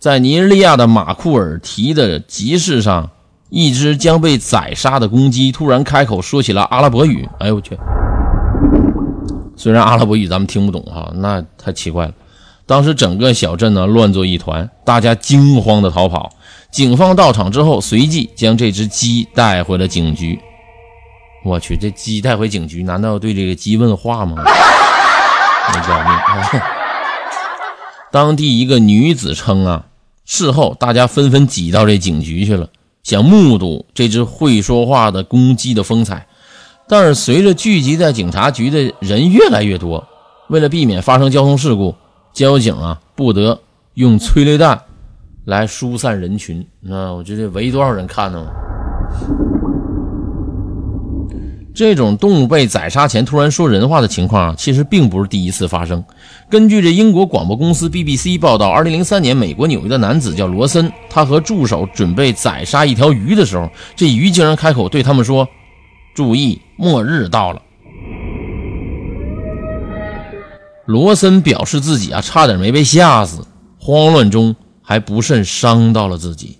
在尼日利亚的马库尔提的集市上，一只将被宰杀的公鸡突然开口说起了阿拉伯语。哎呦我去！虽然阿拉伯语咱们听不懂哈，那太奇怪了。当时整个小镇呢乱作一团，大家惊慌的逃跑。警方到场之后，随即将这只鸡带回了警局。我去，这鸡带回警局，难道要对这个鸡问话吗？要命！当地一个女子称啊，事后大家纷纷挤到这警局去了，想目睹这只会说话的公鸡的风采。但是随着聚集在警察局的人越来越多，为了避免发生交通事故。交警啊，不得用催泪弹来疏散人群。那我觉得围多少人看呢？这种动物被宰杀前突然说人话的情况啊，其实并不是第一次发生。根据这英国广播公司 BBC 报道，2003年，美国纽约的男子叫罗森，他和助手准备宰杀一条鱼的时候，这鱼竟然开口对他们说：“注意，末日到了。”罗森表示自己啊，差点没被吓死，慌乱中还不慎伤到了自己。